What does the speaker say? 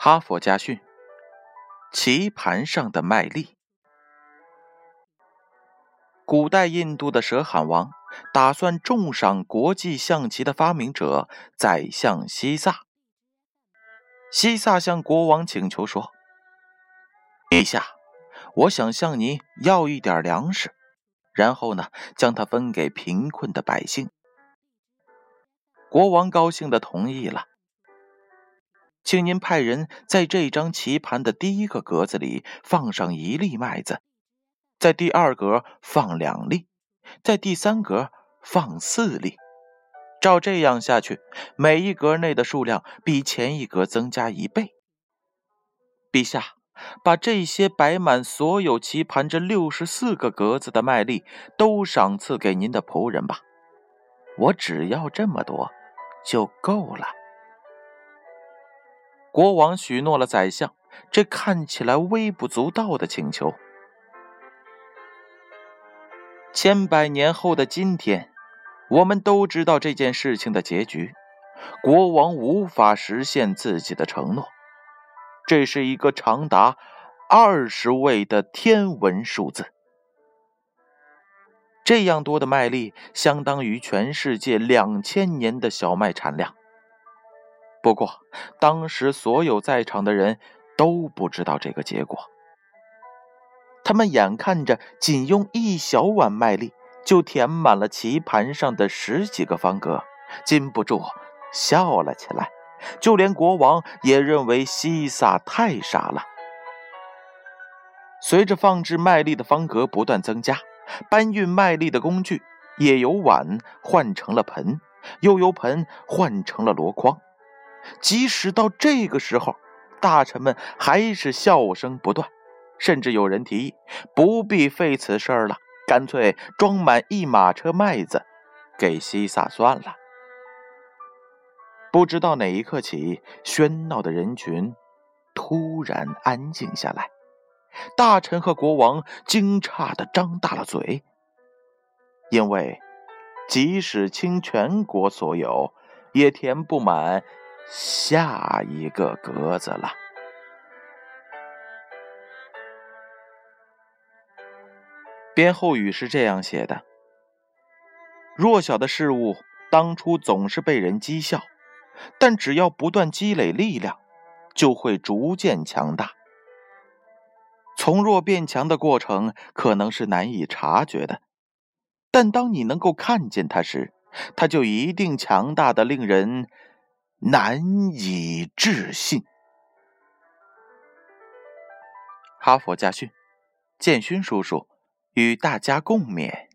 哈佛家训：棋盘上的麦粒。古代印度的舍罕王打算重赏国际象棋的发明者宰相西萨。西萨向国王请求说：“陛下，我想向你要一点粮食，然后呢，将它分给贫困的百姓。”国王高兴的同意了。请您派人在这张棋盘的第一个格子里放上一粒麦子，在第二格放两粒，在第三格放四粒。照这样下去，每一格内的数量比前一格增加一倍。陛下，把这些摆满所有棋盘这六十四个格子的麦粒都赏赐给您的仆人吧，我只要这么多就够了。国王许诺了宰相这看起来微不足道的请求。千百年后的今天，我们都知道这件事情的结局：国王无法实现自己的承诺。这是一个长达二十位的天文数字。这样多的麦粒，相当于全世界两千年的小麦产量。不过，当时所有在场的人都不知道这个结果。他们眼看着仅用一小碗麦粒就填满了棋盘上的十几个方格，禁不住笑了起来。就连国王也认为西萨太傻了。随着放置麦粒的方格不断增加，搬运麦粒的工具也由碗换成了盆，又由盆换成了箩筐。即使到这个时候，大臣们还是笑声不断，甚至有人提议不必费此事儿了，干脆装满一马车麦子给西萨算了。不知道哪一刻起，喧闹的人群突然安静下来，大臣和国王惊诧的张大了嘴，因为即使倾全国所有，也填不满。下一个格子了。编后语是这样写的：弱小的事物当初总是被人讥笑，但只要不断积累力量，就会逐渐强大。从弱变强的过程可能是难以察觉的，但当你能够看见它时，它就一定强大的令人。难以置信。哈佛家训，建勋叔叔与大家共勉。